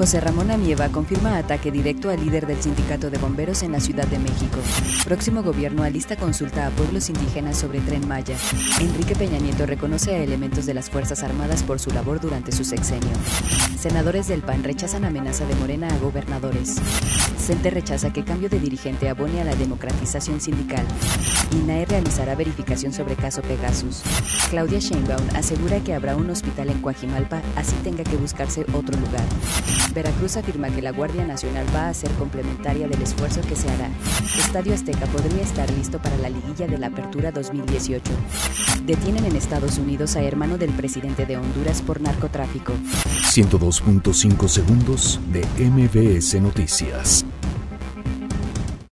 José Ramón Amieva confirma ataque directo al líder del sindicato de bomberos en la Ciudad de México. Próximo gobierno alista consulta a pueblos indígenas sobre Tren Maya. Enrique Peña Nieto reconoce a elementos de las Fuerzas Armadas por su labor durante su sexenio. Senadores del PAN rechazan amenaza de Morena a gobernadores. CENTE rechaza que cambio de dirigente abone a la democratización sindical. INAE realizará verificación sobre caso Pegasus. Claudia Sheinbaum asegura que habrá un hospital en Coajimalpa, así tenga que buscarse otro lugar. Veracruz afirma que la Guardia Nacional va a ser complementaria del esfuerzo que se hará. Estadio Azteca podría estar listo para la liguilla de la Apertura 2018. Detienen en Estados Unidos a hermano del presidente de Honduras por narcotráfico. 102.5 segundos de MBS Noticias.